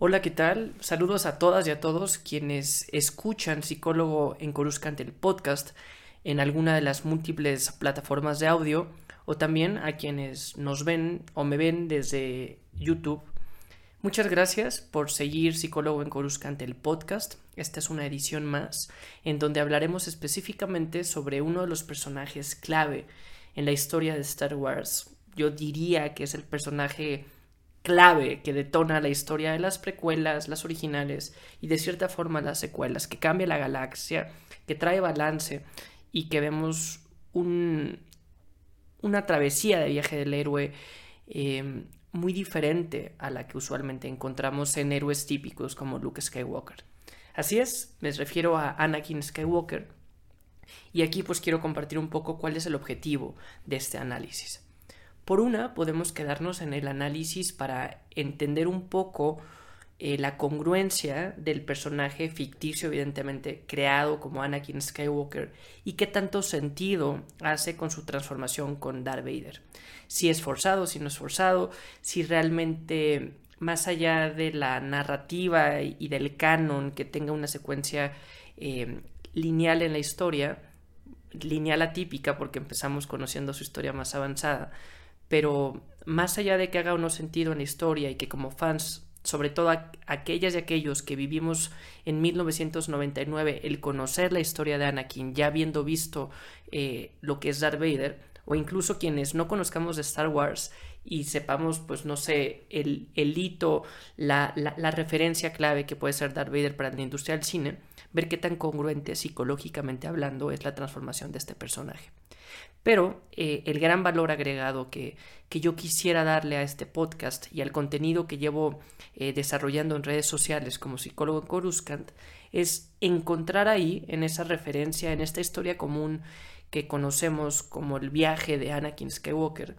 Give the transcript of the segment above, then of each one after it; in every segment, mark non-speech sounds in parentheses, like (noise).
Hola, ¿qué tal? Saludos a todas y a todos quienes escuchan Psicólogo en Coruscant el podcast en alguna de las múltiples plataformas de audio o también a quienes nos ven o me ven desde YouTube. Muchas gracias por seguir Psicólogo en Coruscant el podcast. Esta es una edición más en donde hablaremos específicamente sobre uno de los personajes clave en la historia de Star Wars. Yo diría que es el personaje clave que detona la historia de las precuelas, las originales y de cierta forma las secuelas, que cambia la galaxia, que trae balance y que vemos un, una travesía de viaje del héroe eh, muy diferente a la que usualmente encontramos en héroes típicos como Luke Skywalker. Así es, me refiero a Anakin Skywalker. Y aquí pues quiero compartir un poco cuál es el objetivo de este análisis. Por una, podemos quedarnos en el análisis para entender un poco eh, la congruencia del personaje ficticio, evidentemente creado como Anakin Skywalker, y qué tanto sentido hace con su transformación con Darth Vader. Si es forzado, si no es forzado, si realmente más allá de la narrativa y del canon que tenga una secuencia eh, lineal en la historia, lineal atípica porque empezamos conociendo su historia más avanzada, pero más allá de que haga uno sentido en la historia y que como fans, sobre todo aquellas y aquellos que vivimos en 1999, el conocer la historia de Anakin, ya habiendo visto eh, lo que es Darth Vader, o incluso quienes no conozcamos de Star Wars y sepamos, pues no sé, el, el hito, la, la, referencia clave que puede ser Darth Vader para la industria del cine, ver qué tan congruente psicológicamente hablando es la transformación de este personaje. Pero eh, el gran valor agregado que, que, yo quisiera darle a este podcast y al contenido que llevo eh, desarrollando en redes sociales como psicólogo Coruscant es encontrar ahí, en esa referencia, en esta historia común que conocemos como el viaje de Anakin Skywalker,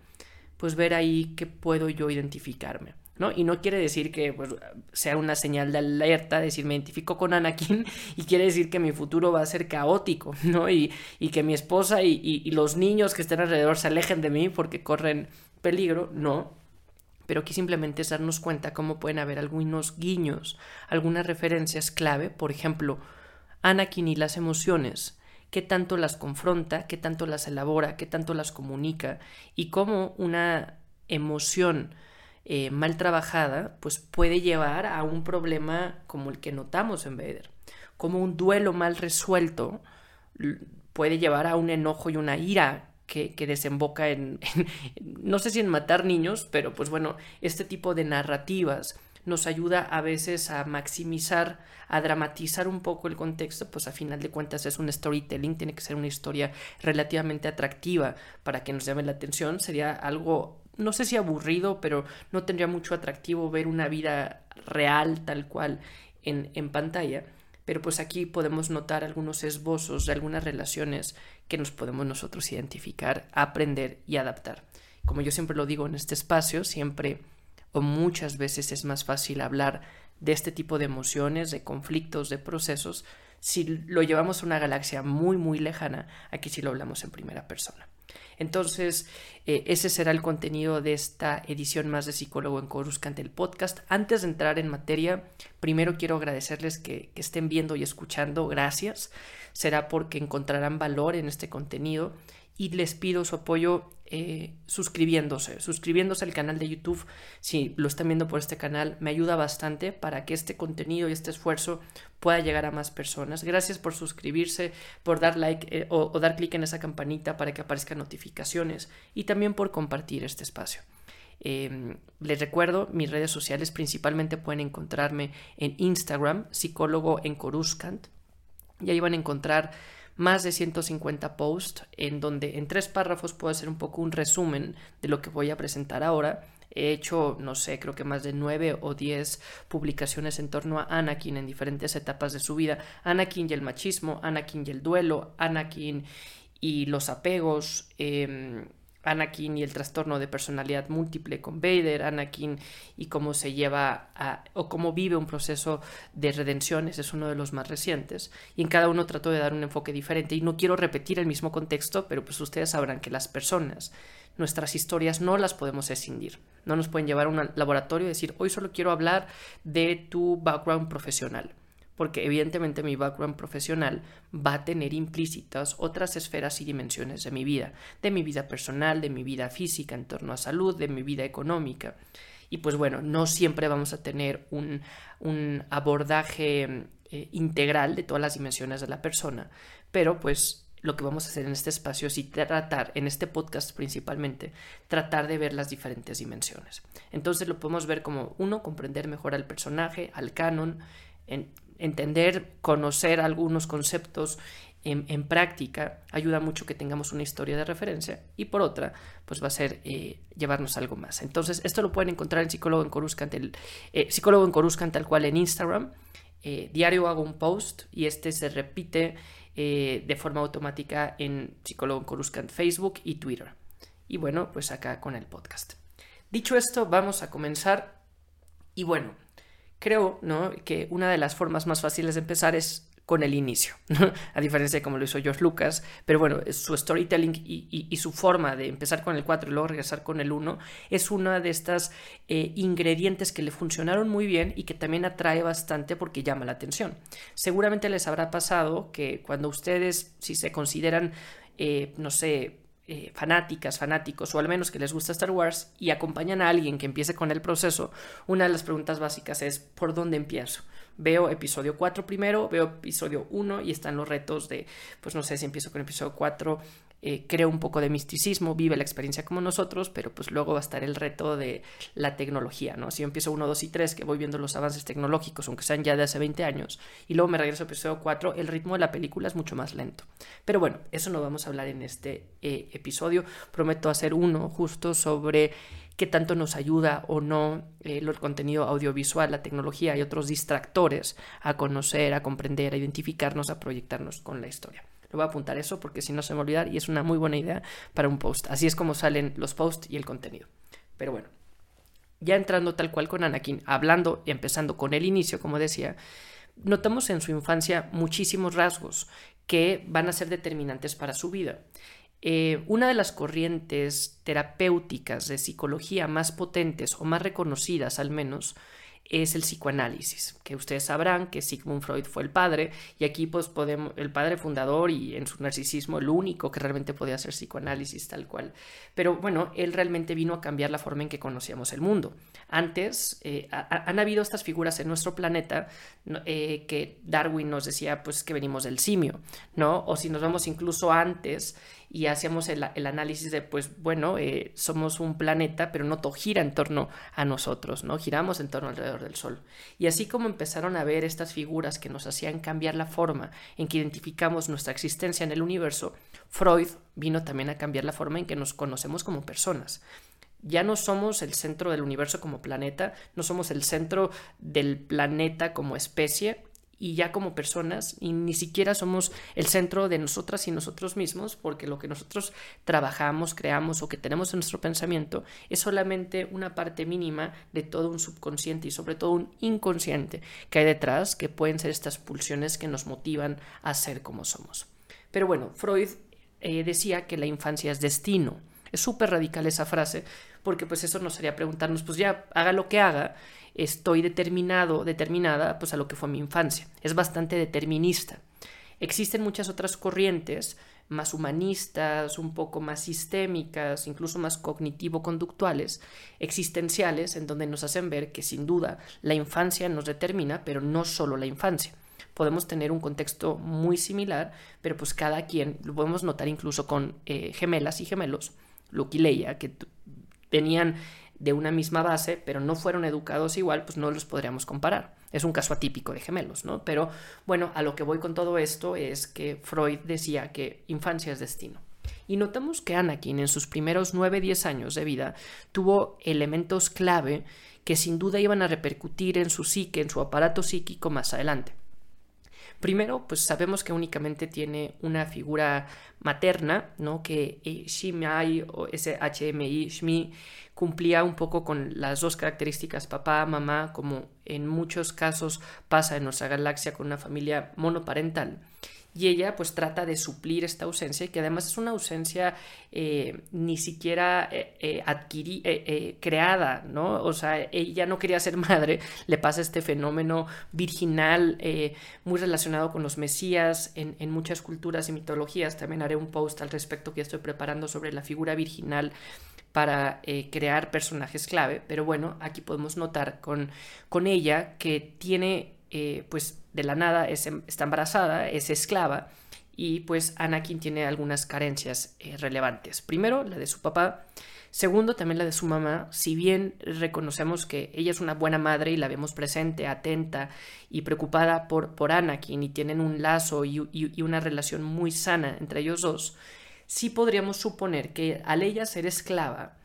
pues ver ahí qué puedo yo identificarme. Y no quiere decir que pues, sea una señal de alerta, decir me identifico con Anakin (laughs) y quiere decir que mi futuro va a ser caótico, (laughs) ¿no? Y, y que mi esposa y, y, los niños que estén alrededor se alejen de mí porque corren peligro, no. Pero aquí simplemente es darnos cuenta cómo pueden haber algunos guiños, algunas referencias clave, por ejemplo, Anakin y las emociones, qué tanto las confronta, qué tanto las elabora, qué tanto las comunica y cómo una emoción eh, mal trabajada, pues puede llevar a un problema como el que notamos en Vader. Como un duelo mal resuelto puede llevar a un enojo y una ira que, desemboca (laughs) en, no sé si en matar niños, pero pues bueno, este tipo de narrativas nos ayuda a veces a maximizar, a dramatizar un poco el contexto, pues a final de cuentas es un storytelling, tiene que ser una historia relativamente atractiva para que nos llame la atención, sería algo no sé si aburrido, pero no tendría mucho atractivo ver una vida real tal cual en, en pantalla. Pero pues aquí podemos notar algunos esbozos de algunas relaciones que nos podemos nosotros identificar, aprender y adaptar. Como yo siempre lo digo en este espacio, siempre o muchas veces es más fácil hablar de este tipo de emociones, de conflictos, de procesos, si lo llevamos a una galaxia muy, muy lejana, aquí si lo hablamos en primera persona. Entonces, eh, ese será el contenido de esta edición más de Psicólogo en Coruscant, el podcast. Antes de entrar en materia, primero quiero agradecerles que, que estén viendo y escuchando. Gracias. Será porque encontrarán valor en este contenido y les pido su apoyo eh, suscribiéndose, suscribiéndose al canal de YouTube. Si lo están viendo por este canal, me ayuda bastante para que este contenido y este esfuerzo pueda llegar a más personas. Gracias por suscribirse, por dar like eh, o, dar clic en esa campanita para que aparezcan notificaciones y también por compartir este espacio. Em, les recuerdo, mis redes sociales principalmente pueden encontrarme en Instagram, psicólogo en Coruscant, y ahí van a encontrar más de 150 posts en donde en tres párrafos puedo hacer un poco un resumen de lo que voy a presentar ahora. He hecho, no sé, creo que más de nueve o diez publicaciones en torno a Anakin en diferentes etapas de su vida. Anakin y el machismo, Anakin y el duelo, Anakin y los apegos, em, Anakin y el trastorno de personalidad múltiple con Vader, Anakin y cómo se lleva a, o cómo vive un proceso de redención, ese es uno de los más recientes, y en cada uno trato de dar un enfoque diferente. Y no quiero repetir el mismo contexto, pero pues ustedes sabrán que las personas, nuestras historias no las podemos escindir, no nos pueden llevar a un laboratorio y decir, hoy solo quiero hablar de tu background profesional porque evidentemente mi background profesional va a tener implícitas otras esferas y dimensiones de mi vida, de mi vida personal, de mi vida física en torno a salud, de mi vida económica. Y pues bueno, no siempre vamos a tener un, abordaje eh, integral de todas las dimensiones de la persona, pero pues lo que vamos a hacer en este espacio es tratar, en este podcast principalmente, tratar de ver las diferentes dimensiones. Entonces lo podemos ver como, uno, comprender mejor al personaje, al canon, en, entender, conocer algunos conceptos en, práctica ayuda mucho que tengamos una historia de referencia y por otra, pues va a ser eh, llevarnos algo más. Entonces, esto lo pueden encontrar en Psicólogo en Coruscant, el eh, Psicólogo en Coruscant tal cual en Instagram. Eh, diario hago un post y este se repite de forma automática en Psicólogo en Coruscant Facebook y Twitter. Y bueno, pues acá con el podcast. Dicho esto, vamos a comenzar. Y bueno, creo ¿no? que una de las formas más fáciles de empezar es con el inicio, (laughs) a diferencia de como lo hizo George Lucas, pero bueno, su storytelling y, su forma de empezar con el 4 y luego regresar con el 1 es una de estas eh, ingredientes que le funcionaron muy bien y que también atrae bastante porque llama la atención. Seguramente les habrá pasado que cuando ustedes, si se consideran, eh, no sé, eh, fanáticas, fanáticos, o al menos que les gusta Star Wars, y acompañan a alguien que empiece con el proceso, una de las preguntas básicas es ¿por dónde empiezo? Veo episodio 4 primero, veo episodio 1 y están los retos de, pues no sé si empiezo con episodio 4 eh, creo un poco de misticismo, vive la experiencia como nosotros, pero pues luego va a estar el reto de la tecnología, ¿no? Si yo empiezo 1, 2 y 3, que voy viendo los avances tecnológicos, aunque sean ya de hace 20 años, y luego me regreso a episodio 4, el ritmo de la película es mucho más lento. Pero bueno, eso no vamos a hablar en este eh, episodio. Prometo hacer uno justo sobre qué tanto nos ayuda o no eh, el contenido audiovisual, la tecnología y otros distractores a conocer, a comprender, a identificarnos, a proyectarnos con la historia. Lo voy a apuntar eso porque si no se me va olvidar y es una muy buena idea para un post. Así es como salen los posts y el contenido. Pero bueno, ya entrando tal cual con Anakin, hablando y empezando con el inicio, como decía, notamos en su infancia muchísimos rasgos que van a ser determinantes para su vida. Eh, una de las corrientes terapéuticas de psicología más potentes o más reconocidas al menos es el psicoanálisis, que ustedes sabrán que Sigmund Freud fue el padre y aquí pues podemos, el padre fundador y en su narcisismo el único que realmente podía hacer psicoanálisis tal cual. Pero bueno, él realmente vino a cambiar la forma en que conocíamos el mundo. Antes eh, han habido estas figuras en nuestro planeta eh, que Darwin nos decía pues que venimos del simio, ¿no? O si nos vamos incluso antes, y hacíamos el, análisis de, pues bueno, eh, somos un planeta, pero no todo gira en torno a nosotros, ¿no? Giramos en torno alrededor del Sol. Y así como empezaron a ver estas figuras que nos hacían cambiar la forma en que identificamos nuestra existencia en el universo, Freud vino también a cambiar la forma en que nos conocemos como personas. Ya no somos el centro del universo como planeta, no somos el centro del planeta como especie, y ya como personas y ni siquiera somos el centro de nosotras y nosotros mismos porque lo que nosotros trabajamos, creamos o que tenemos en nuestro pensamiento es solamente una parte mínima de todo un subconsciente y sobre todo un inconsciente que hay detrás que pueden ser estas pulsiones que nos motivan a ser como somos. Pero bueno, Freud eh, decía que la infancia es destino. Es súper radical esa frase porque pues eso nos sería preguntarnos pues ya haga lo que haga estoy determinado, determinada pues a lo que fue mi infancia. Es bastante determinista. Existen muchas otras corrientes más humanistas, un poco más sistémicas, incluso más cognitivo-conductuales, existenciales, en donde nos hacen ver que sin duda la infancia nos determina, pero no solo la infancia. Podemos tener un contexto muy similar, pero pues cada quien, lo podemos notar incluso con eh, gemelas y gemelos, Luke y Leia, que tenían de una misma base, pero no fueron educados igual, pues no los podríamos comparar. Es un caso atípico de gemelos, ¿no? Pero bueno, a lo que voy con todo esto es que Freud decía que infancia es destino. Y notamos que Anakin en sus primeros 9-10 años de vida tuvo elementos clave que sin duda iban a repercutir en su psique, en su aparato psíquico más adelante. Primero, pues sabemos que únicamente tiene una figura materna, ¿no? Que eh, Shimai o SHMI, Shmi, cumplía un poco con las dos características papá, mamá, como en muchos casos pasa en nuestra galaxia con una familia monoparental y ella pues trata de suplir esta ausencia que además es una ausencia eh, ni siquiera eh, eh, creada, ¿no? O sea, ella no quería ser (laughs) madre, le pasa este fenómeno virginal muy relacionado con los mesías en, en, muchas culturas y mitologías, también haré un post al respecto que estoy preparando sobre la figura virginal para crear personajes clave, pero bueno, aquí podemos notar con, con ella que tiene pues de la nada em, está embarazada, es esclava y pues Anakin tiene algunas carencias eh, relevantes. Primero, la de su papá. Segundo, también la de su mamá. Si bien reconocemos que ella es una buena madre y la vemos presente, atenta y preocupada por, por Anakin y tienen un lazo y, y una relación muy sana entre ellos dos, sí podríamos suponer que al ella ser esclava,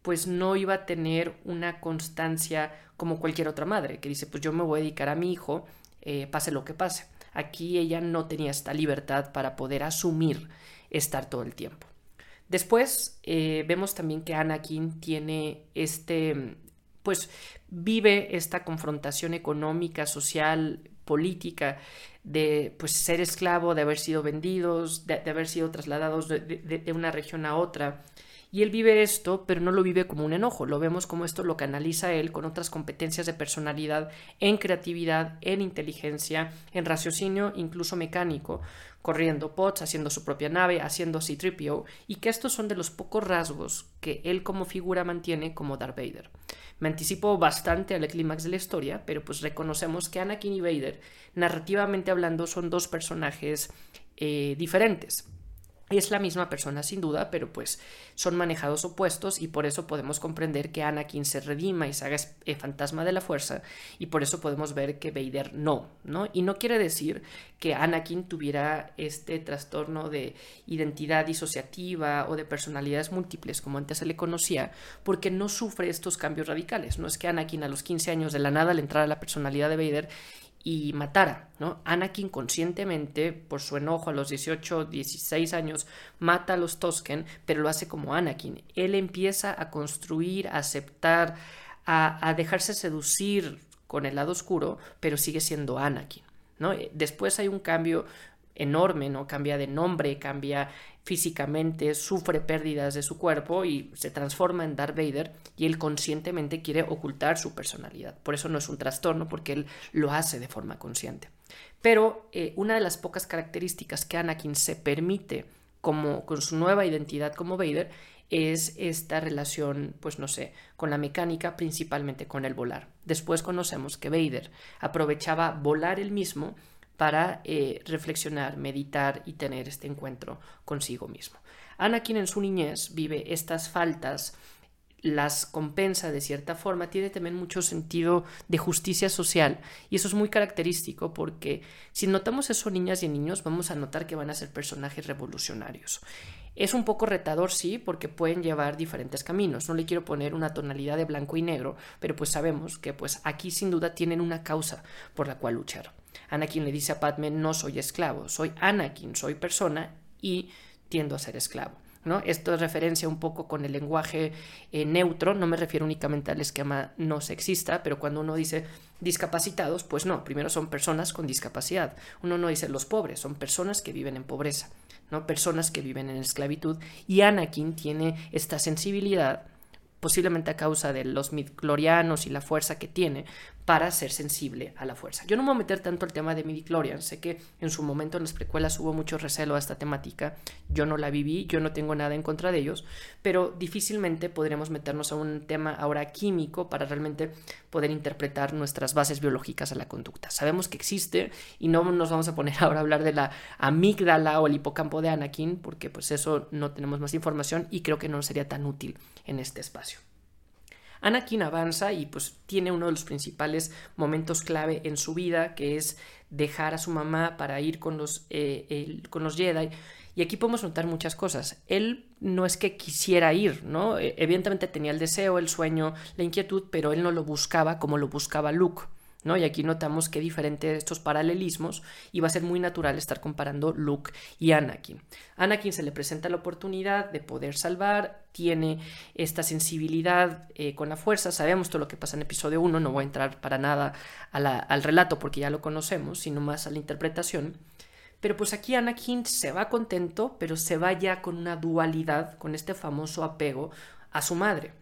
pues no iba a tener una constancia como cualquier otra madre, que dice, pues yo me voy a dedicar a mi hijo eh, pase lo que pase. Aquí ella no tenía esta libertad para poder asumir estar todo el tiempo. Después eh, vemos también que Anakin tiene este, pues vive esta confrontación económica, social, política de pues ser esclavo, de haber sido vendidos, de, haber sido trasladados de, una región a otra, y él vive esto, pero no lo vive como un enojo, lo vemos como esto lo canaliza él con otras competencias de personalidad, en creatividad, en inteligencia, en raciocinio, incluso mecánico, corriendo pots, haciendo su propia nave, haciendo C-3PO, y que estos son de los pocos rasgos que él como figura mantiene como Darth Vader. Me anticipo bastante al clímax de la historia, pero pues reconocemos que Anakin y Vader, narrativamente hablando, son dos personajes eh, diferentes. Es la misma persona sin duda, pero pues son manejados opuestos y por eso podemos comprender que Anakin se redima y se haga eh, fantasma de la fuerza y por eso podemos ver que Vader no, ¿no? Y no quiere decir que Anakin tuviera este trastorno de identidad disociativa o de personalidades múltiples como antes se le conocía, porque no sufre estos cambios radicales. No es que Anakin a los 15 años de la nada le entrara la personalidad de Vader y matara, ¿no? Anakin conscientemente, por su enojo a los 18, 16 años, mata a los Tosken, pero lo hace como Anakin. Él empieza a construir, a aceptar, a, a dejarse seducir con el lado oscuro, pero sigue siendo Anakin, ¿no? Después hay un cambio enorme, ¿no? Cambia de nombre, cambia físicamente, sufre pérdidas de su cuerpo y se transforma en Darth Vader y él conscientemente quiere ocultar su personalidad. Por eso no es un trastorno, porque él lo hace de forma consciente. Pero eh, una de las pocas características que Anakin se permite como con su nueva identidad como Vader es esta relación, pues no sé, con la mecánica, principalmente con el volar. Después conocemos que Vader aprovechaba volar él mismo para eh, reflexionar, meditar y tener este encuentro consigo mismo. Anakin en su niñez vive estas faltas, las compensa de cierta forma, tiene también mucho sentido de justicia social y eso es muy característico porque si notamos eso niñas y niños vamos a notar que van a ser personajes revolucionarios. Es un poco retador, sí, porque pueden llevar diferentes caminos. No le quiero poner una tonalidad de blanco y negro, pero pues sabemos que pues aquí sin duda tienen una causa por la cual luchar. Anakin le dice a Padme, no soy esclavo, soy Anakin, soy persona y tiendo a ser esclavo. ¿No? Esto es referencia un poco con el lenguaje eh, neutro, no me refiero únicamente al esquema no sexista, pero cuando uno dice discapacitados, pues no, primero son personas con discapacidad. Uno no dice los pobres, son personas que viven en pobreza, ¿no? Personas que viven en esclavitud y Anakin tiene esta sensibilidad posiblemente a causa de los midchlorianos y la fuerza que tiene, para ser sensible a la fuerza. Yo no me voy a meter tanto al tema de midichlorian, sé que en su momento en las precuelas hubo mucho recelo a esta temática, yo no la viví, yo no tengo nada en contra de ellos, pero difícilmente podremos meternos a un tema ahora químico para realmente poder interpretar nuestras bases biológicas a la conducta. Sabemos que existe y no nos vamos a poner (laughs) ahora a hablar de la amígdala o el hipocampo de Anakin, porque pues eso no tenemos más información y creo que no sería tan útil en este espacio. Anakin avanza y pues tiene uno de los principales momentos clave en su vida, que es dejar a su mamá para ir con los, eh, con los Jedi. Y aquí podemos notar muchas cosas. Él no es que quisiera ir, ¿no? E, evidentemente tenía el deseo, el sueño, la inquietud, pero él no lo buscaba como lo buscaba Luke. Y aquí notamos qué diferente estos paralelismos y va a ser muy natural estar comparando Luke y Anakin. Anakin se le presenta la oportunidad de poder salvar, tiene esta sensibilidad eh, con la fuerza, sabemos todo lo que pasa en episodio 1, no voy a entrar para nada al relato porque ya lo conocemos, sino más a la interpretación. Pero pues aquí Anakin se va contento, pero se va ya con una dualidad, con este famoso apego a su madre.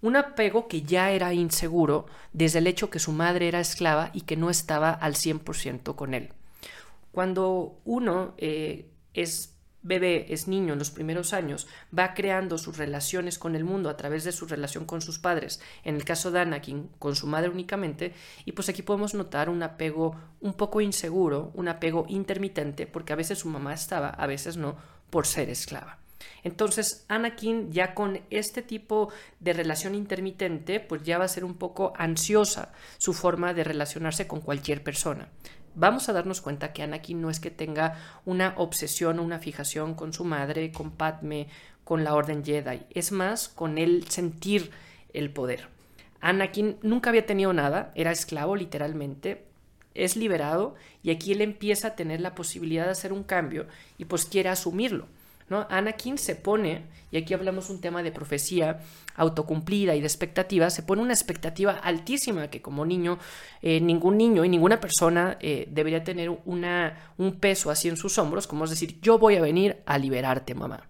Un apego que ya era inseguro desde el hecho que su madre era esclava y que no estaba al 100% con él. Cuando uno eh, es bebé, es niño en los primeros años, va creando sus relaciones con el mundo a través de su relación con sus padres, en el caso de Anakin, con su madre únicamente, y pues aquí podemos notar un apego un poco inseguro, un apego intermitente, porque a veces su mamá estaba, a veces no, por ser esclava. Entonces, Anakin ya con este tipo de relación intermitente, pues ya va a ser un poco ansiosa su forma de relacionarse con cualquier persona. Vamos a darnos cuenta que Anakin no es que tenga una obsesión o una fijación con su madre, con Padme, con la Orden Jedi, es más con él sentir el poder. Anakin nunca había tenido nada, era esclavo literalmente, es liberado y aquí él empieza a tener la posibilidad de hacer un cambio y pues quiere asumirlo. ¿No? Anakin se pone, y aquí hablamos un tema de profecía autocumplida y de expectativa, se pone una expectativa altísima que como niño, eh, ningún niño y ninguna persona eh, debería tener una, un peso así en sus hombros, como es decir, yo voy a venir a liberarte, mamá.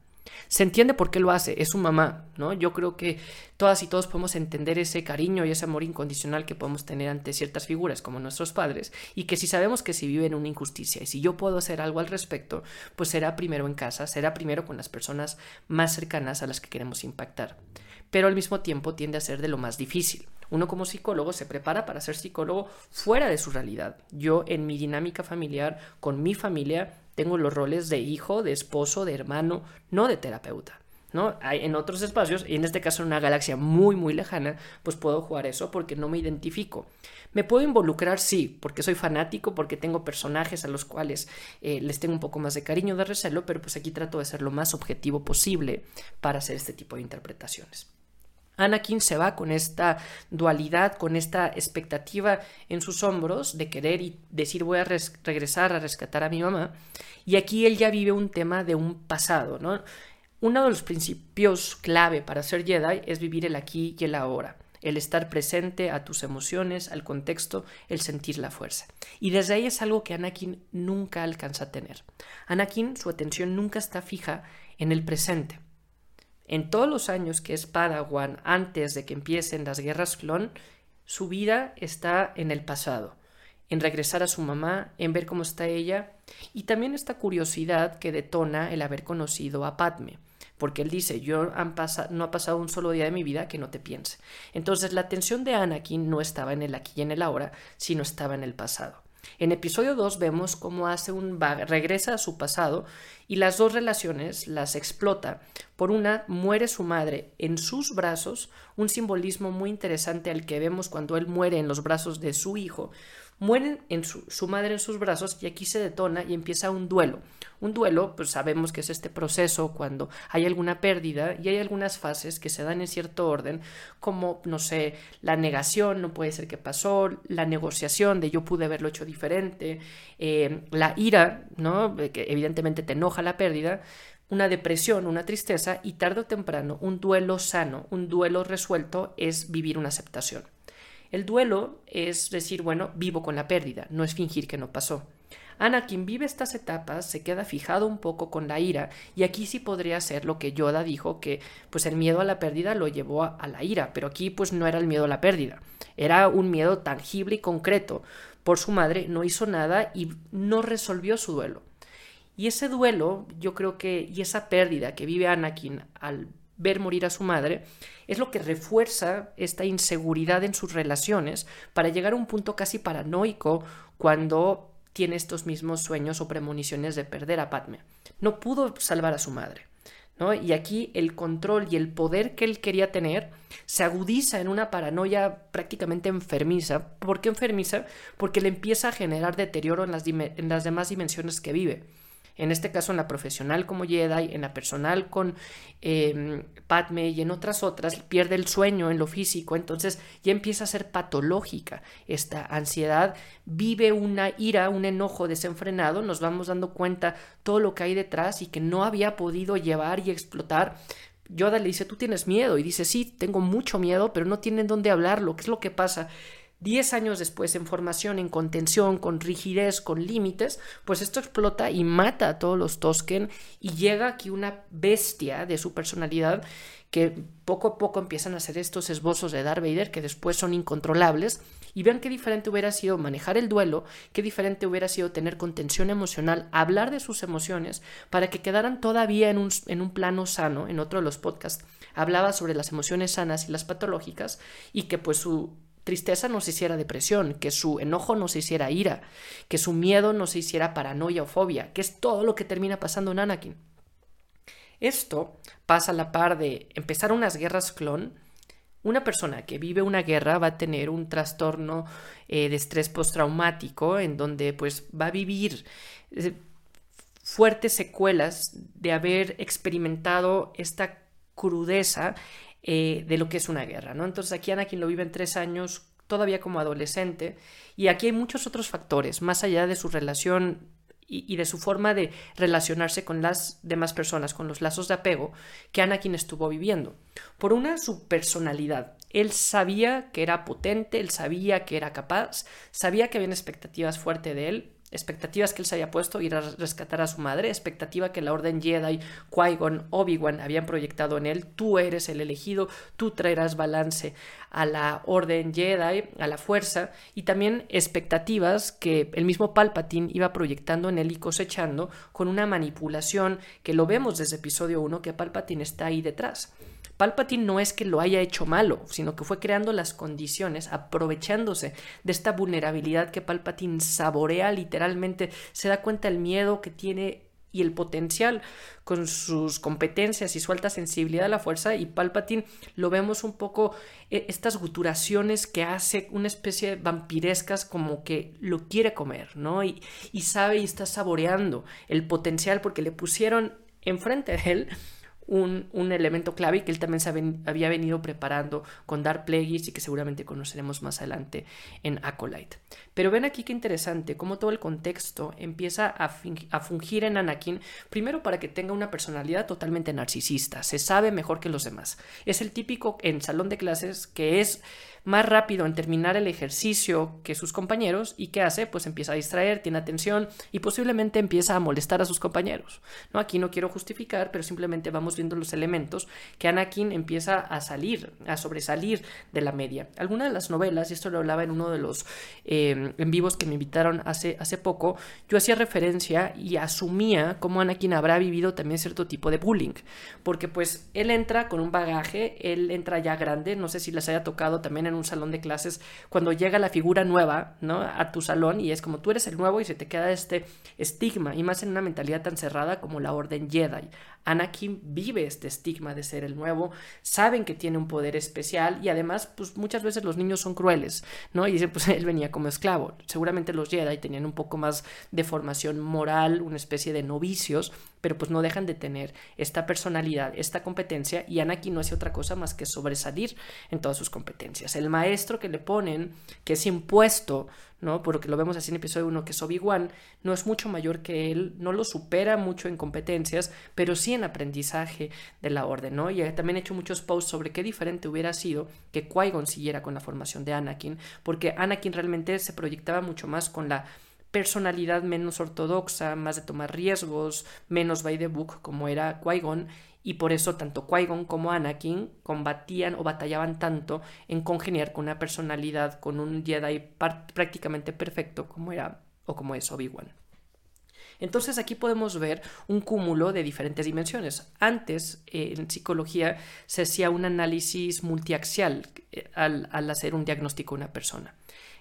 Se entiende por qué lo hace, es su mamá, ¿no? Yo creo que todas y todos podemos entender ese cariño y ese amor incondicional que podemos tener ante ciertas figuras como nuestros padres y que si sabemos que si viven una injusticia y si yo puedo hacer algo al respecto, pues será primero en casa, será primero con las personas más cercanas a las que queremos impactar. Pero al mismo tiempo tiende a ser de lo más difícil. Uno como psicólogo se prepara para ser psicólogo fuera de su realidad. Yo en mi dinámica familiar, con mi familia, tengo los roles de hijo, de esposo, de hermano, no de terapeuta. ¿no? Hay en otros espacios, y en este caso en una galaxia muy, muy lejana, pues puedo jugar eso porque no me identifico. ¿Me puedo involucrar? Sí, porque soy fanático, porque tengo personajes a los cuales eh, les tengo un poco más de cariño, de recelo, pero pues aquí trato de ser lo más objetivo posible para hacer este tipo de interpretaciones. Anakin se va con esta dualidad, con esta expectativa en sus hombros de querer y decir voy a regresar a rescatar a mi mamá. Y aquí él ya vive un tema de un pasado, ¿no? Uno de los principios clave para ser Jedi es vivir el aquí y el ahora, el estar presente a tus emociones, al contexto, el sentir la fuerza. Y desde ahí es algo que Anakin nunca alcanza a tener. Anakin, su atención nunca está fija en el presente. En todos los años que es Padawan antes de que empiecen las guerras clon, su vida está en el pasado, en regresar a su mamá, en ver cómo está ella, y también esta curiosidad que detona el haber conocido a Padme, porque él dice, yo no ha pasado un solo día de mi vida que no te piense. Entonces la atención de Anakin no estaba en el aquí y en el ahora, sino estaba en el pasado. En episodio 2 vemos cómo hace un regresa a su pasado y las dos relaciones las explota. Por una, muere su madre en sus brazos, un simbolismo muy interesante al que vemos cuando él muere en los brazos de su hijo, Mueren en su, madre en sus brazos y aquí se detona y empieza un duelo. Un duelo, pues sabemos que es este proceso cuando hay alguna pérdida y hay algunas fases que se dan en cierto orden, como, no sé, la negación, no puede ser que pasó, la negociación de yo pude haberlo hecho diferente, eh, la ira, ¿no? Que evidentemente te enoja la pérdida, una depresión, una tristeza y tarde o temprano un duelo sano, un duelo resuelto es vivir una aceptación. El duelo es decir, bueno, vivo con la pérdida, no es fingir que no pasó. Ana, quien vive estas etapas, se queda fijado un poco con la ira, y aquí sí podría ser lo que Yoda dijo, que pues el miedo a la pérdida lo llevó a, a la ira, pero aquí pues no era el miedo a la pérdida, era un miedo tangible y concreto. Por su madre no hizo nada y no resolvió su duelo. Y ese duelo, yo creo que, y esa pérdida que vive Anakin al ver morir a su madre, es lo que refuerza esta inseguridad en sus relaciones para llegar a un punto casi paranoico cuando tiene estos mismos sueños o premoniciones de perder a Padme. No pudo salvar a su madre. ¿no? Y aquí el control y el poder que él quería tener se agudiza en una paranoia prácticamente enfermiza. ¿Por qué enfermiza? Porque le empieza a generar deterioro en las, en las demás dimensiones que vive En este caso, en la profesional como Jedi, en la personal con eh, Padme y en otras otras, pierde el sueño en lo físico, entonces ya empieza a ser patológica esta ansiedad, vive una ira, un enojo desenfrenado, nos vamos dando cuenta todo lo que hay detrás y que no había podido llevar y explotar Yoda le dice, tú tienes miedo. Y dice, sí, tengo mucho miedo, pero no tienen dónde hablarlo. ¿Qué es lo que pasa? Diez años después, en formación, en contención, con rigidez, con límites, pues esto explota y mata a todos los Tosken y llega aquí una bestia de su personalidad que poco a poco empiezan a hacer estos esbozos de Darth Vader que después son incontrolables. Y vean qué diferente hubiera sido manejar el duelo, qué diferente hubiera sido tener contención emocional, hablar de sus emociones para que quedaran todavía en un, en un plano sano, en otro de los podcasts hablaba sobre las emociones sanas y las patológicas y que pues su tristeza no se hiciera depresión, que su enojo no se hiciera ira, que su miedo no se hiciera paranoia o fobia, que es todo lo que termina pasando en Anakin. Esto pasa a la par de empezar unas guerras clon. Una persona que vive una guerra va a tener un trastorno eh, de estrés postraumático en donde pues va a vivir eh, fuertes secuelas de haber experimentado esta crudeza eh, de lo que es una guerra, ¿no? Entonces aquí Anakin lo vive en tres años, todavía como adolescente, y aquí hay muchos otros factores, más allá de su relación y, de su forma de relacionarse con las demás personas, con los lazos de apego que Anakin estuvo viviendo. Por una, su personalidad. Él sabía que era potente, él sabía que era capaz, sabía que había expectativas fuertes de él, expectativas que él se había puesto ir a rescatar a su madre, expectativa que la Orden Jedi, Qui-Gon, Obi-Wan habían proyectado en él, tú eres el elegido, tú traerás balance a la Orden Jedi, a la fuerza, y también expectativas que el mismo Palpatine iba proyectando en él y cosechando con una manipulación que lo vemos desde episodio 1 que Palpatine está ahí detrás. Palpatine no es que lo haya hecho malo, sino que fue creando las condiciones, aprovechándose de esta vulnerabilidad que Palpatine saborea literalmente, se da cuenta del miedo que tiene y el potencial con sus competencias y su alta sensibilidad a la fuerza y Palpatine lo vemos un poco eh, estas guturaciones que hace una especie de vampirescas como que lo quiere comer, ¿no? Y, y sabe y está saboreando el potencial porque le pusieron enfrente de él un, elemento clave y que él también se había venido preparando con Dark Plagueis y que seguramente conoceremos más adelante en Acolyte. Pero ven aquí qué interesante, cómo todo el contexto empieza a, a fungir en Anakin, primero para que tenga una personalidad totalmente narcisista, se sabe mejor que los demás. Es el típico en salón de clases que es más rápido en terminar el ejercicio que sus compañeros y ¿qué hace? Pues empieza a distraer, tiene atención y posiblemente empieza a molestar a sus compañeros. ¿no? Aquí no quiero justificar, pero simplemente vamos viendo los elementos que Anakin empieza a salir, a sobresalir de la media. Algunas de las novelas, y esto lo hablaba en uno de los eh, en vivos que me invitaron hace, hace poco, yo hacía referencia y asumía cómo Anakin habrá vivido también cierto tipo de bullying, porque pues él entra con un bagaje, él entra ya grande, no sé si les haya tocado también en un salón de clases, cuando llega la figura nueva, ¿no? A tu salón y es como tú eres el nuevo y se te queda este estigma, y más en una mentalidad tan cerrada como la Orden Jedi. Anakin vive este estigma de ser el nuevo, saben que tiene un poder especial y además, pues muchas veces los niños son crueles, ¿no? Y dice, pues (laughs) él venía como esclavo. Seguramente los Jedi tenían un poco más de formación moral, una especie de novicios, pero pues no dejan de tener esta personalidad, esta competencia y Anakin no hace otra cosa más que sobresalir en todas sus competencias. El maestro que le ponen, que es impuesto, ¿no? Porque lo vemos así en episodio 1, que es Obi-Wan, no es mucho mayor que él, no lo supera mucho en competencias, pero sí en aprendizaje de la orden, ¿no? Y también he hecho muchos posts sobre qué diferente hubiera sido que Qui-Gon siguiera con la formación de Anakin, porque Anakin realmente se proyectaba mucho más con la personalidad menos ortodoxa, más de tomar riesgos, menos by the book, como era Qui-Gon, y por eso tanto Qui-Gon como Anakin combatían o batallaban tanto en congeniar con una personalidad, con un Jedi prácticamente perfecto como era o como es Obi-Wan. Entonces aquí podemos ver un cúmulo de diferentes dimensiones. Antes eh, en psicología se hacía un análisis multiaxial eh, al, al hacer un diagnóstico de una persona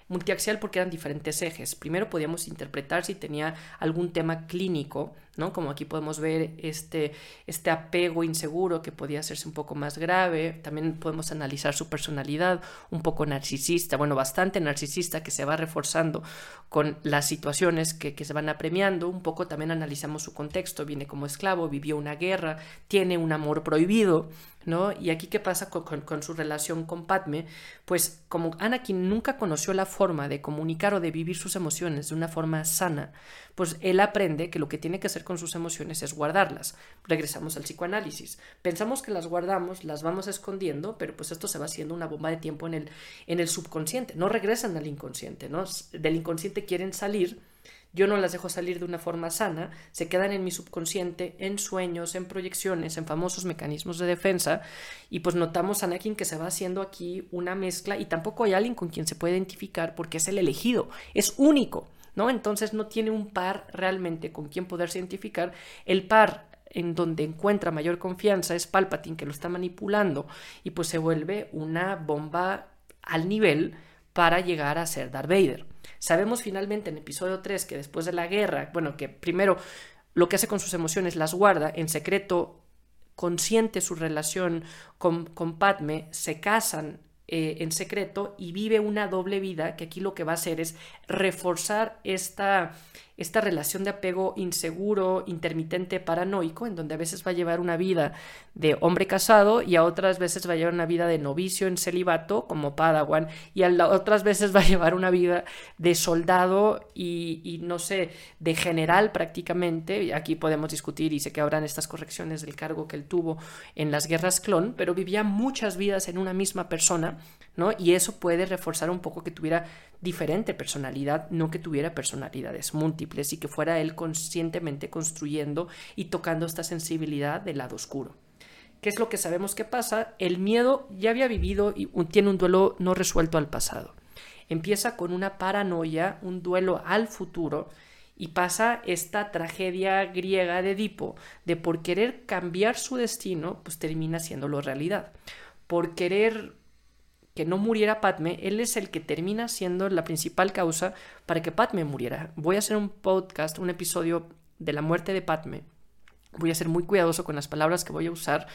multiaxial porque eran diferentes ejes. Primero podíamos interpretar si tenía algún tema clínico, ¿no? Como aquí podemos ver este, este apego inseguro que podía hacerse un poco más grave. También podemos analizar su personalidad, un poco narcisista, bueno, bastante narcisista que se va reforzando con las situaciones que, que se van apremiando, un poco también analizamos su contexto. Viene como esclavo, vivió una guerra, tiene un amor prohibido, ¿no? Y aquí, ¿qué pasa con, su relación con Padme? Pues como Anakin nunca conoció la forma de comunicar o de vivir sus emociones de una forma sana, pues él aprende que lo que tiene que hacer con sus emociones es guardarlas. Regresamos al psicoanálisis. Pensamos que las guardamos, las vamos escondiendo, pero pues esto se va haciendo una bomba de tiempo en el, en el subconsciente. No regresan al inconsciente, ¿no? Del inconsciente quieren salir yo no las dejo salir de una forma sana, se quedan en mi subconsciente, en sueños, en proyecciones, en famosos mecanismos de defensa, y pues notamos a Anakin que se va haciendo aquí una mezcla y tampoco hay alguien con quien se puede identificar porque es el elegido, es único, ¿no? Entonces no tiene un par realmente con quien poderse identificar. El par en donde encuentra mayor confianza es Palpatine que lo está manipulando y pues se vuelve una bomba al nivel para llegar a ser Darth Vader. Sabemos finalmente en episodio 3 que después de la guerra, bueno, que primero lo que hace con sus emociones las guarda en secreto, consciente su relación con, con Padme, se casan eh, en secreto y vive una doble vida que aquí lo que va a hacer es reforzar esta, esta relación de apego inseguro, intermitente, paranoico, en donde a veces va a llevar una vida de hombre casado y a otras veces va a llevar una vida de novicio en celibato como Padawan y a otras veces va a llevar una vida de soldado y, no sé, de general prácticamente. Aquí podemos discutir y sé que habrán estas correcciones del cargo que él tuvo en las guerras clon, pero vivía muchas vidas en una misma persona, ¿no? Y eso puede reforzar un poco que tuviera diferente personalidad, no que tuviera personalidades múltiples y que fuera él conscientemente construyendo y tocando esta sensibilidad del lado oscuro. ¿Qué es lo que sabemos que pasa? El miedo ya había vivido y tiene un duelo no resuelto al pasado. Empieza con una paranoia, un duelo al futuro, y pasa esta tragedia griega de Edipo, de por querer cambiar su destino, pues termina siéndolo realidad. Por querer que no muriera Padme, él es el que termina siendo la principal causa para que Padme muriera. Voy a hacer un podcast, un episodio de la muerte de Padme. Voy a ser muy cuidadoso con las palabras que voy a usar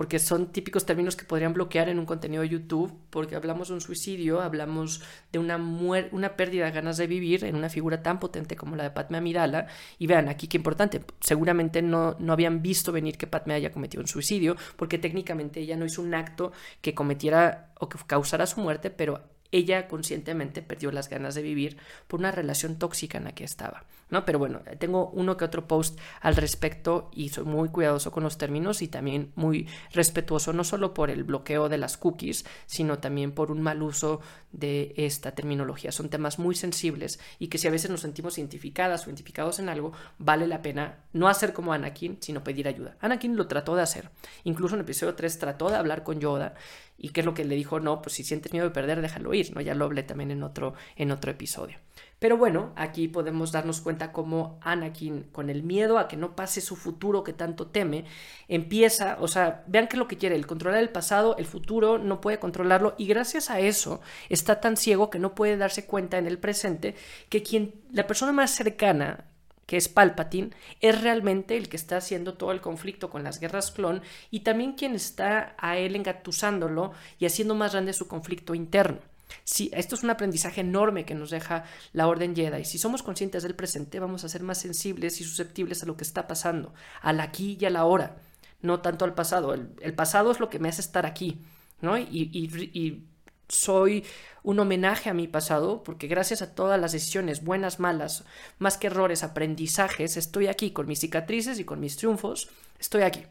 porque son típicos términos que podrían bloquear en un contenido de YouTube, porque hablamos de un suicidio, hablamos de una, una pérdida de ganas de vivir en una figura tan potente como la de Padme Amidala, y vean, aquí qué importante, seguramente no, no habían visto venir que Padme haya cometido un suicidio, porque técnicamente ella no hizo un acto que cometiera o que causara su muerte, pero ella conscientemente perdió las ganas de vivir por una relación tóxica en la que estaba, ¿no? Pero bueno, tengo uno que otro post al respecto y soy muy cuidadoso con los términos y también muy respetuoso no solo por el bloqueo de las cookies, sino también por un mal uso de esta terminología. Son temas muy sensibles y que si a veces nos sentimos identificadas o identificados en algo, vale la pena no hacer como Anakin, sino pedir ayuda. Anakin lo trató de hacer. Incluso en el episodio 3 trató de hablar con Yoda y qué es lo que le dijo, no, pues si sientes miedo de perder, déjalo ir, ¿no? Ya lo hablé también en otro, en otro episodio. Pero bueno, aquí podemos darnos cuenta cómo Anakin, con el miedo a que no pase su futuro que tanto teme, empieza, o sea, vean qué es lo que quiere, el controlar el pasado, el futuro, no puede controlarlo y gracias a eso está tan ciego que no puede darse cuenta en el presente que quien, la persona más cercana que es Palpatine, es realmente el que está haciendo todo el conflicto con las guerras clon y también quien está a él engatusándolo y haciendo más grande su conflicto interno. Sí, esto es un aprendizaje enorme que nos deja la Orden Jedi. Si somos conscientes del presente, vamos a ser más sensibles y susceptibles a lo que está pasando, al aquí y a la ahora, no tanto al pasado. El, pasado es lo que me hace estar aquí, ¿no? Y soy un homenaje a mi pasado, porque gracias a todas las decisiones, buenas, malas, más que errores, aprendizajes, estoy aquí con mis cicatrices y con mis triunfos, estoy aquí,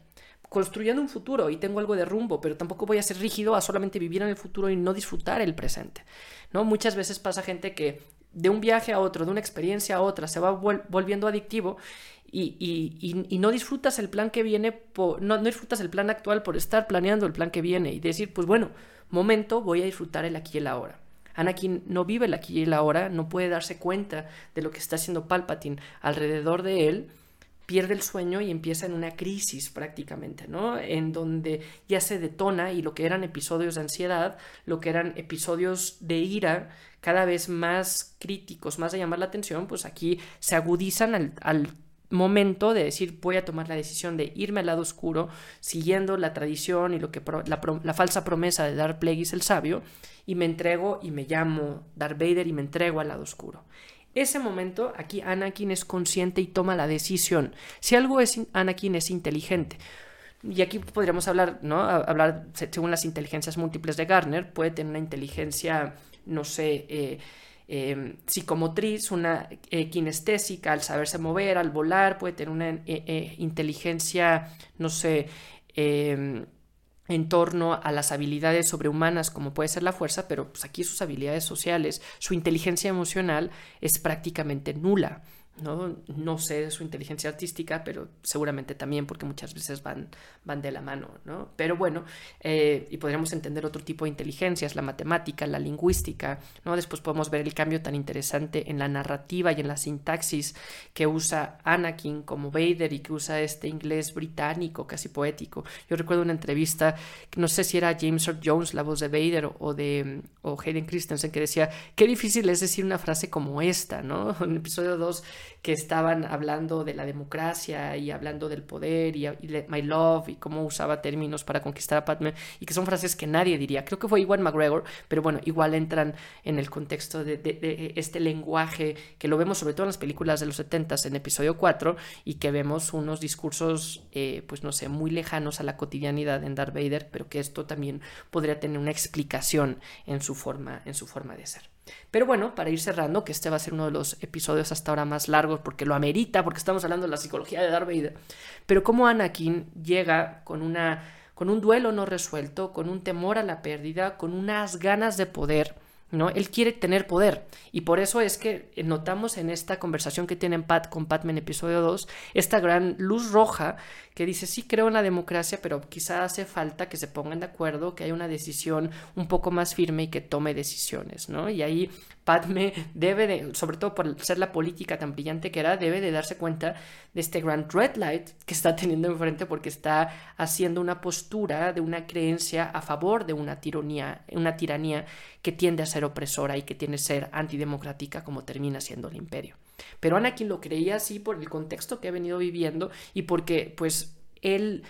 construyendo un futuro y tengo algo de rumbo, pero tampoco voy a ser rígido a solamente vivir en el futuro y no disfrutar el presente. ¿no? Muchas veces pasa gente que de un viaje a otro, de una experiencia a otra, se va volviendo adictivo y, no disfrutas el plan que viene, por, no, disfrutas el plan actual por estar planeando el plan que viene y decir, pues bueno, momento voy a disfrutar el aquí y el ahora. Anakin no vive el aquí y el ahora, no puede darse cuenta de lo que está haciendo Palpatine alrededor de él, pierde el sueño y empieza en una crisis prácticamente, ¿no? En donde ya se detona y lo que eran episodios de ansiedad, lo que eran episodios de ira, cada vez más críticos, más de llamar la atención, pues aquí se agudizan al, momento de decir voy a tomar la decisión de irme al lado oscuro siguiendo la tradición y lo que la, falsa promesa de Darth Plagueis el sabio y me entrego y me llamo Darth Vader y me entrego al lado oscuro. Ese momento, aquí Anakin es consciente y toma la decisión. Si algo es Anakin es inteligente. Y aquí podríamos hablar, ¿no? Hablar según las inteligencias múltiples de Garner, puede tener una inteligencia, no sé, eh, eh, psicomotriz, una eh, kinestésica, al saberse mover, al volar, puede tener una inteligencia, no sé, en torno a las habilidades sobrehumanas como puede ser la fuerza, pero pues aquí sus habilidades sociales, su inteligencia emocional es prácticamente nula. ¿No? No sé su inteligencia artística, pero seguramente también porque muchas veces van, van de la mano, ¿no? Pero bueno, eh, y podríamos entender otro tipo de inteligencias, la matemática, la lingüística, ¿no? Después podemos ver el cambio tan interesante en la narrativa y en la sintaxis que usa Anakin como Vader y que usa este inglés británico, casi poético. Yo recuerdo una entrevista, no sé si era James Earl Jones, la voz de Vader, o de o Hayden Christensen, que decía, qué difícil es decir una frase como esta, ¿no? (laughs) En episodio 2 que estaban hablando de la democracia y hablando del poder y, my love y cómo usaba términos para conquistar a Padme y que son frases que nadie diría. Creo que fue igual McGregor, pero bueno, igual entran en el contexto de, este lenguaje que lo vemos sobre todo en las películas de los 70 en episodio 4 y que vemos unos discursos, eh, pues no sé, muy lejanos a la cotidianidad en Darth Vader, pero que esto también podría tener una explicación en su forma, en su forma de ser. Pero bueno, para ir cerrando, que este va a ser uno de los episodios hasta ahora más largos porque lo amerita, porque estamos hablando de la psicología de Darth Vader, pero cómo Anakin llega con una con un duelo no resuelto, con un temor a la pérdida, con unas ganas de poder, ¿no? Él quiere tener poder y por eso es que notamos en esta conversación que tienen Pat con Patman en episodio 2 esta gran luz roja que dice, sí creo en la democracia, pero quizá hace falta que se pongan de acuerdo, que haya una decisión un poco más firme y que tome decisiones, ¿no? Y ahí Padme debe de, sobre todo por ser la política tan brillante que era, debe de darse cuenta de este grand red light que está teniendo enfrente porque está haciendo una postura de una creencia a favor de una tiranía, una tiranía que tiende a ser opresora y que tiende a ser antidemocrática como termina siendo el imperio. Pero Anakin lo creía así por el contexto que ha venido viviendo y porque pues él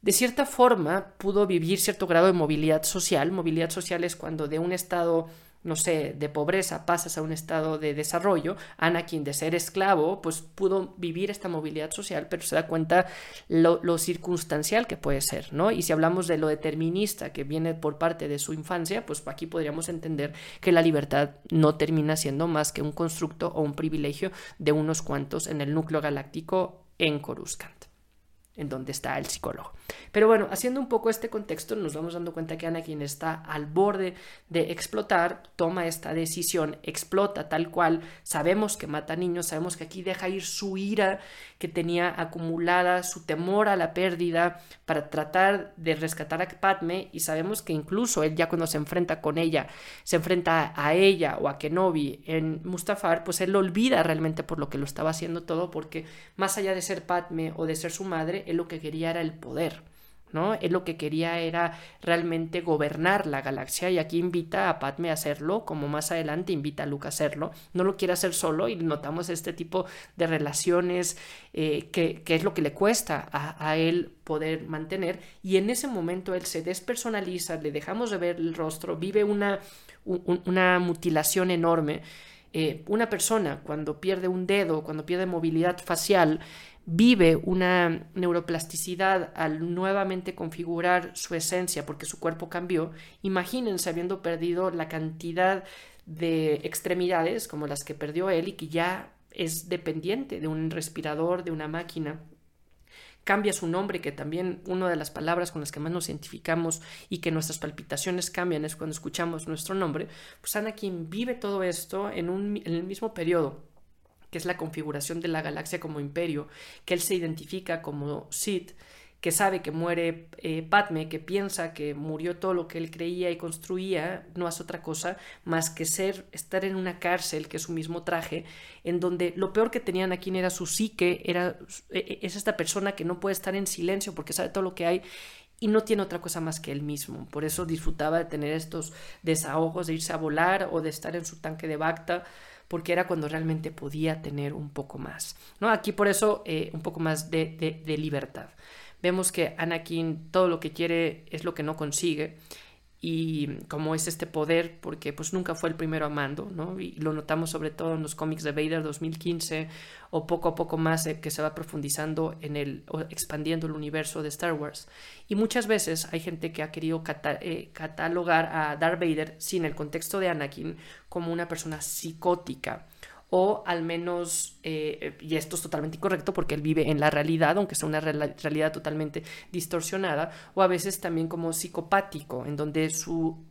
de cierta forma pudo vivir cierto grado de movilidad social. Movilidad social es cuando de un estado no sé, de pobreza pasas a un estado de desarrollo, Anakin de ser esclavo, pues pudo vivir esta movilidad social, pero se da cuenta lo, lo, circunstancial que puede ser, ¿no? Y si hablamos de lo determinista que viene por parte de su infancia, pues aquí podríamos entender que la libertad no termina siendo más que un constructo o un privilegio de unos cuantos en el núcleo galáctico en Coruscant en donde está el psicólogo. Pero bueno, haciendo un poco este contexto, nos vamos dando cuenta que Anakin está al borde de explotar, toma esta decisión, explota tal cual, sabemos que mata niños, sabemos que aquí deja ir su ira que tenía acumulada, su temor a la pérdida para tratar de rescatar a Padme y sabemos que incluso él ya cuando se enfrenta con ella, se enfrenta a ella o a Kenobi en Mustafar, pues él lo olvida realmente por lo que lo estaba haciendo todo porque más allá de ser Padme o de ser su madre, él lo que quería era el poder. ¿no? Él lo que quería era realmente gobernar la galaxia y aquí invita a Padme a hacerlo, como más adelante invita a Luke a hacerlo. No lo quiere hacer solo y notamos este tipo de relaciones eh, que, es lo que le cuesta a, él poder mantener y en ese momento él se despersonaliza, le dejamos de ver el rostro, vive una, una mutilación enorme. Eh, una persona cuando pierde un dedo, cuando pierde movilidad facial, vive una neuroplasticidad al nuevamente configurar su esencia porque su cuerpo cambió, imagínense habiendo perdido la cantidad de extremidades como las que perdió él y que ya es dependiente de un respirador, de una máquina. Cambia su nombre, que también una de las palabras con las que más nos identificamos y que nuestras palpitaciones cambian es cuando escuchamos nuestro nombre. Pues Anakin vive todo esto en, un, en el mismo periodo que es la configuración de la galaxia como imperio, que él se identifica como Sith, que sabe que muere eh, Padme, que piensa que murió todo lo que él creía y construía, no hace otra cosa más que ser, estar en una cárcel, que es su mismo traje, en donde lo peor que tenían aquí era su psique, era, e, e, es esta persona que no puede estar en silencio porque sabe todo lo que hay y no tiene otra cosa más que él mismo. Por eso disfrutaba de tener estos desahogos, de irse a volar o de estar en su tanque de Bacta porque era cuando realmente podía tener un poco más. ¿no? Aquí por eso eh, un poco más de, libertad. Vemos que Anakin todo lo que quiere es lo que no consigue y cómo es este poder, porque pues nunca fue el primero amando, ¿no? Y lo notamos sobre todo en los cómics de Vader 2015 o poco a poco más eh, que se va profundizando en el, o expandiendo el universo de Star Wars. Y muchas veces hay gente que ha querido eh, catalogar a Darth Vader sin el contexto de Anakin como una persona psicótica o al menos, eh, y esto es totalmente incorrecto porque él vive en la realidad, aunque sea una realidad totalmente distorsionada, o a veces también como psicopático, en donde su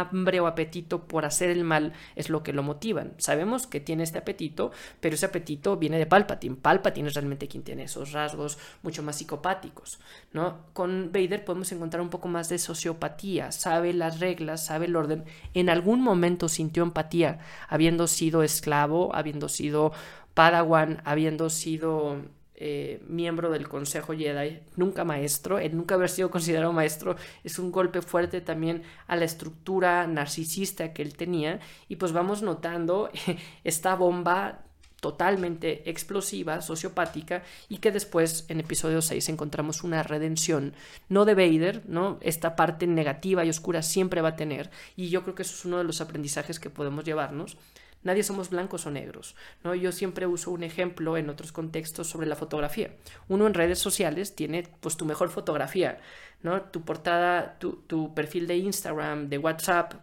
hambre o apetito por hacer el mal es lo que lo motivan. Sabemos que tiene este apetito, pero ese apetito viene de Palpatine. Palpatine es realmente quien tiene esos rasgos mucho más psicopáticos, ¿no? Con Vader podemos encontrar un poco más de sociopatía, sabe las reglas, sabe el orden. En algún momento sintió empatía, habiendo sido esclavo, habiendo sido Padawan, habiendo sido eh, miembro del Consejo Jedi, nunca maestro, el nunca haber sido considerado maestro es un golpe fuerte también a la estructura narcisista que él tenía y pues vamos notando (laughs) esta bomba totalmente explosiva, sociopática, y que después en episodio 6 encontramos una redención, no de Vader, ¿no? Esta parte negativa y oscura siempre va a tener, y yo creo que eso es uno de los aprendizajes que podemos llevarnos, Nadie somos blancos o negros. ¿no? Yo siempre uso un ejemplo en otros contextos sobre la fotografía. Uno en redes sociales tiene pues tu mejor fotografía, ¿no? Tu portada, tu, tu perfil de Instagram, de WhatsApp,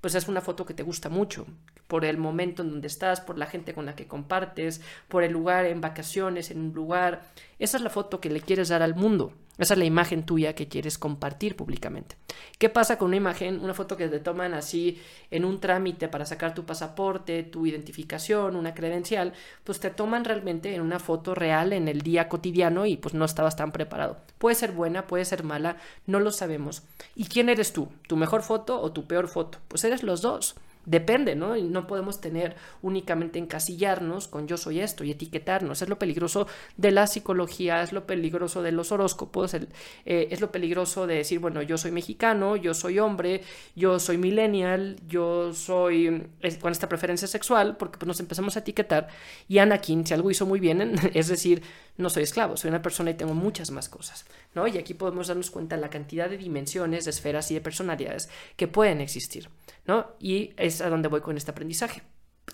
pues es una foto que te gusta mucho, por el momento en donde estás, por la gente con la que compartes, por el lugar en vacaciones, en un lugar. Esa es la foto que le quieres dar al mundo. Esa es la imagen tuya que quieres compartir públicamente. ¿Qué pasa con una imagen, una foto que te toman así en un trámite para sacar tu pasaporte, tu identificación, una credencial? Pues te toman realmente en una foto real en el día cotidiano y pues no estabas tan preparado. Puede ser buena, puede ser mala, no lo sabemos. ¿Y quién eres tú? ¿Tu mejor foto o tu peor foto? Pues eres los dos. Depende, ¿no? Y no podemos tener únicamente encasillarnos con yo soy esto y etiquetarnos. Es lo peligroso de la psicología, es lo peligroso de los horóscopos, eh, es lo peligroso de decir, bueno, yo soy mexicano, yo soy hombre, yo soy millennial, yo soy con esta preferencia sexual, porque pues, nos empezamos a etiquetar. Y Anakin, si algo hizo muy bien, (laughs) es decir, no soy esclavo, soy una persona y tengo muchas más cosas, ¿no? Y aquí podemos darnos cuenta de la cantidad de dimensiones, de esferas y de personalidades que pueden existir, Y es a donde voy con este aprendizaje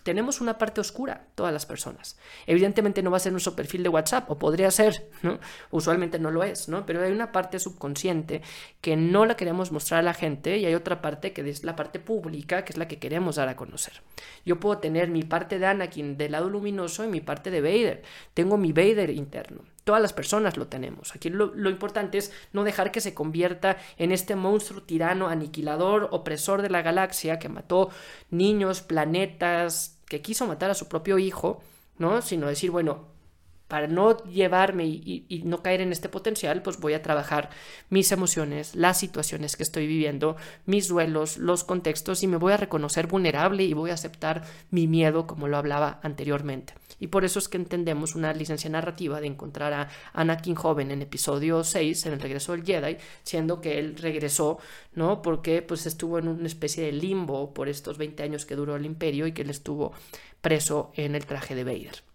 tenemos una parte oscura, todas las personas. Evidentemente no va a ser nuestro perfil de WhatsApp, o podría ser. Usualmente no lo es. Pero hay una parte subconsciente que no la queremos mostrar a la gente y hay otra parte que es la parte pública, que es la que queremos dar a conocer. Yo puedo tener mi parte de Anakin del lado luminoso y mi parte de Vader. Tengo mi Vader interno. Todas las personas lo tenemos. Aquí lo, lo, importante es no dejar que se convierta en este monstruo tirano, aniquilador, opresor de la galaxia que mató niños, planetas, que quiso matar a su propio hijo, ¿no? Sino decir, bueno, para no llevarme y, no caer en este potencial, pues voy a trabajar mis emociones, las situaciones que estoy viviendo, mis duelos, los contextos y me voy a reconocer vulnerable y voy a aceptar mi miedo como lo hablaba anteriormente. Y por eso es que entendemos una licencia narrativa de encontrar a Anakin joven en episodio 6, en el regreso del Jedi, siendo que él regresó, ¿no? Porque pues estuvo en una especie de limbo por estos 20 años que duró el imperio y que él estuvo preso en el traje de Vader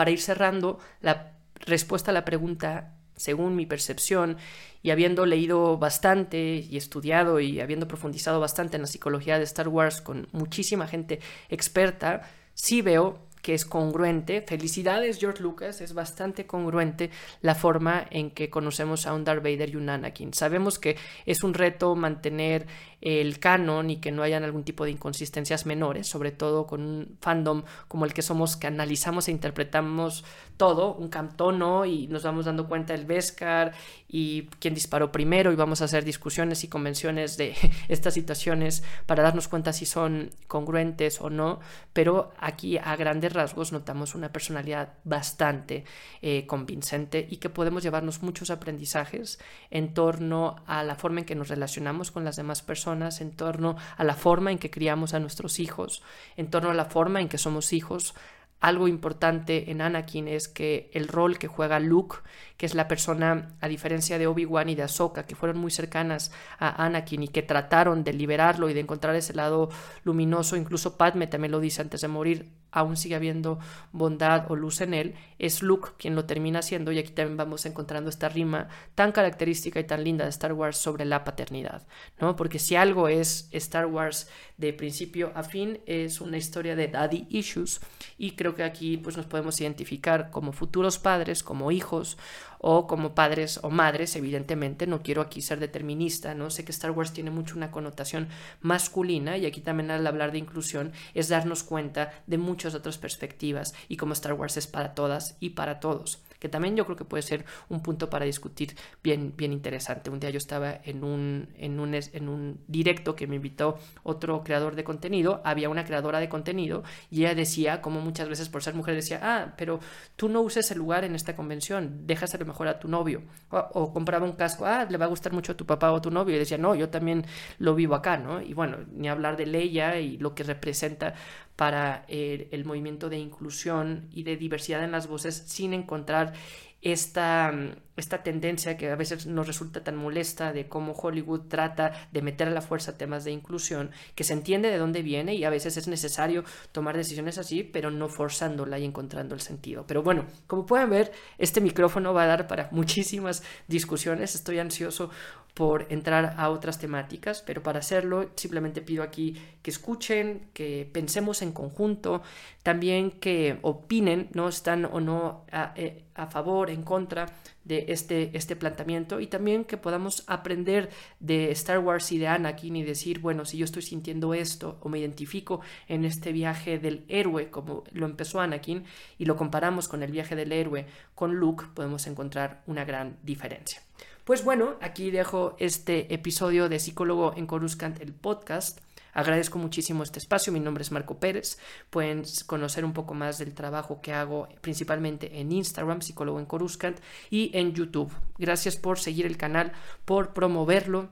para ir cerrando la respuesta a la pregunta, según mi percepción, y habiendo leído bastante y estudiado y habiendo profundizado bastante en la psicología de Star Wars con muchísima gente experta, sí veo que es congruente. Felicidades, George Lucas, es bastante congruente la forma en que conocemos a un Darth Vader y un Anakin. Sabemos que es un reto mantener el canon y que no hayan algún tipo de inconsistencias menores, sobre todo con un fandom como el que somos, que analizamos e interpretamos todo, un cantono y nos vamos dando cuenta del Beskar y quién disparó primero y vamos a hacer discusiones y convenciones de (laughs) estas situaciones para darnos cuenta si son congruentes o no, pero aquí a grandes rasgos notamos una personalidad bastante eh, convincente y que podemos llevarnos muchos aprendizajes en torno a la forma en que nos relacionamos con las demás personas en torno a la forma en que criamos a nuestros hijos, en torno a la forma en que somos hijos, algo importante en Anakin es que el rol que juega Luke, que es la persona, a diferencia de Obi-Wan y de Ahsoka, que fueron muy cercanas a Anakin y que trataron de liberarlo y de encontrar ese lado luminoso, incluso Padme también lo dice antes de morir, aún sigue habiendo bondad o luz en él, es Luke quien lo termina haciendo y aquí también vamos encontrando esta rima tan característica y tan linda de Star Wars sobre la paternidad, ¿no? Porque si algo es Star Wars de principio a fin es una historia de daddy issues y creo que aquí pues nos podemos identificar como futuros padres, como hijos o como padres o madres, evidentemente, no quiero aquí ser determinista, ¿no? Sé que Star Wars tiene mucho una connotación masculina y aquí también al hablar de inclusión es darnos cuenta de muchas otras perspectivas y como Star Wars es para todas y para todos que también yo creo que puede ser un punto para discutir bien, bien interesante. Un día yo estaba en un, en, un, en un directo que me invitó otro creador de contenido, había una creadora de contenido y ella decía, como muchas veces por ser mujer decía, ah, pero tú no uses el lugar en esta convención, déjaselo mejor a tu novio. O, compraba un casco, ah, le va a gustar mucho a tu papá o a tu novio. Y decía, no, yo también lo vivo acá, ¿no? Y bueno, ni hablar de Leia y lo que representa para el, el movimiento de inclusión y de diversidad en las voces sin encontrar esta, esta tendencia que a veces nos resulta tan molesta de cómo Hollywood trata de meter a la fuerza temas de inclusión, que se entiende de dónde viene y a veces es necesario tomar decisiones así, pero no forzándola y encontrando el sentido. Pero bueno, como pueden ver, este micrófono va a dar para (laughs) muchísimas discusiones. Estoy ansioso por entrar a otras temáticas, pero para hacerlo simplemente pido aquí que escuchen, que pensemos en conjunto, también que opinen, no están o no a, eh, a favor, en contra de este, este planteamiento y también que podamos aprender de Star Wars y de Anakin y decir, bueno, si yo estoy sintiendo esto o me identifico en este viaje del héroe como lo empezó Anakin y lo comparamos con el viaje del héroe con Luke, podemos encontrar una gran diferencia. Pues bueno, aquí dejo este episodio de Psicólogo en Coruscant, el podcast. Agradezco muchísimo este espacio, mi nombre es Marco Pérez, pueden conocer un poco más del trabajo que hago principalmente en Instagram, psicólogo en Coruscant, y en YouTube. Gracias por seguir el canal, por promoverlo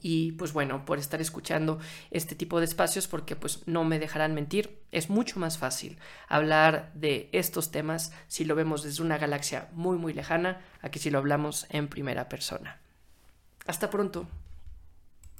y pues bueno, por estar escuchando este tipo de espacios porque pues no me dejarán mentir, es mucho más fácil hablar de estos temas si lo vemos desde una galaxia muy muy lejana a que si lo hablamos en primera persona. Hasta pronto.